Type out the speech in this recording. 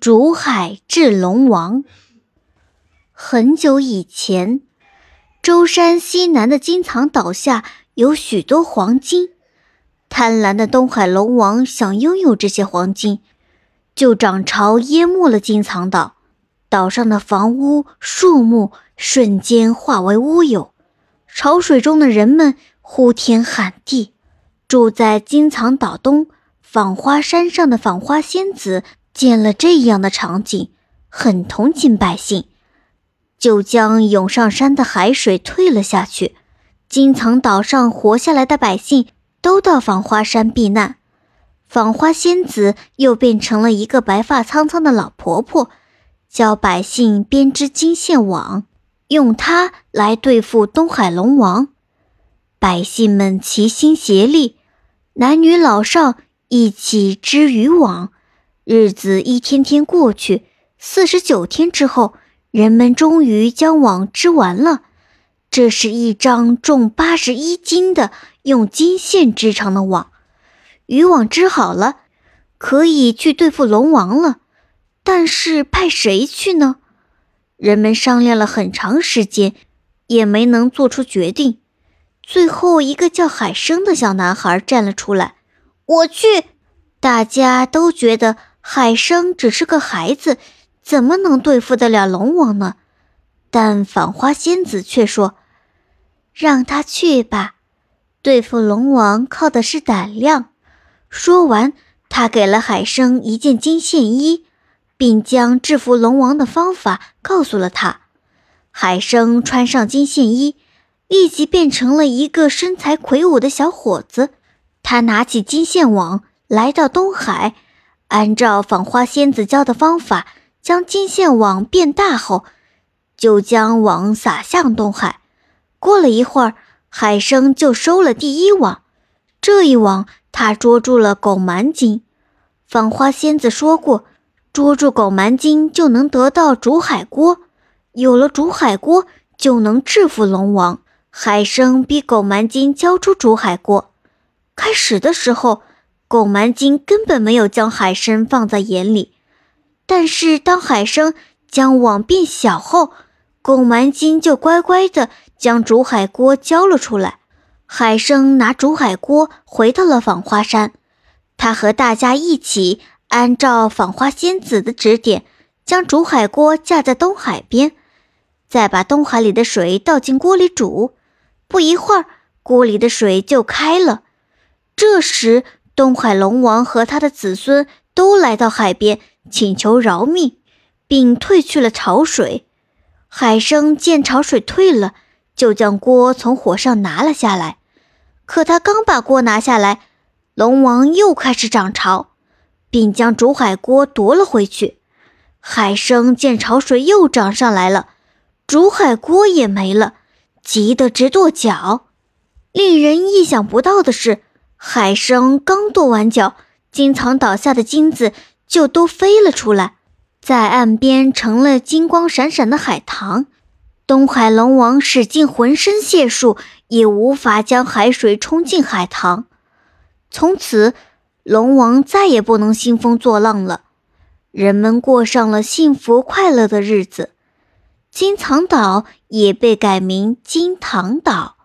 竹海治龙王。很久以前，舟山西南的金藏岛下有许多黄金。贪婪的东海龙王想拥有这些黄金，就涨潮淹没了金藏岛，岛上的房屋、树木瞬间化为乌有。潮水中的人们呼天喊地。住在金藏岛东访花山上的访花仙子。见了这样的场景，很同情百姓，就将涌上山的海水退了下去。金藏岛上活下来的百姓都到访花山避难。访花仙子又变成了一个白发苍苍的老婆婆，教百姓编织金线网，用它来对付东海龙王。百姓们齐心协力，男女老少一起织渔网。日子一天天过去，四十九天之后，人们终于将网织完了。这是一张重八十一斤的用金线织成的网。渔网织好了，可以去对付龙王了。但是派谁去呢？人们商量了很长时间，也没能做出决定。最后，一个叫海生的小男孩站了出来：“我去！”大家都觉得。海生只是个孩子，怎么能对付得了龙王呢？但反花仙子却说：“让他去吧，对付龙王靠的是胆量。”说完，他给了海生一件金线衣，并将制服龙王的方法告诉了他。海生穿上金线衣，立即变成了一个身材魁梧的小伙子。他拿起金线网，来到东海。按照访花仙子教的方法，将金线网变大后，就将网撒向东海。过了一会儿，海生就收了第一网。这一网，他捉住了狗蛮金。访花仙子说过，捉住狗蛮金就能得到竹海锅，有了竹海锅就能制服龙王。海生逼狗蛮金交出竹海锅。开始的时候。狗蛮金根本没有将海参放在眼里，但是当海生将网变小后，狗蛮金就乖乖的将竹海锅交了出来。海生拿竹海锅回到了访花山，他和大家一起按照访花仙子的指点，将竹海锅架在东海边，再把东海里的水倒进锅里煮。不一会儿，锅里的水就开了。这时，东海龙王和他的子孙都来到海边请求饶命，并退去了潮水。海生见潮水退了，就将锅从火上拿了下来。可他刚把锅拿下来，龙王又开始涨潮，并将竹海锅夺了回去。海生见潮水又涨上来了，竹海锅也没了，急得直跺脚。令人意想不到的是。海生刚跺完脚，金藏岛下的金子就都飞了出来，在岸边成了金光闪闪的海棠。东海龙王使尽浑身解数，也无法将海水冲进海棠。从此，龙王再也不能兴风作浪了，人们过上了幸福快乐的日子。金藏岛也被改名金堂岛。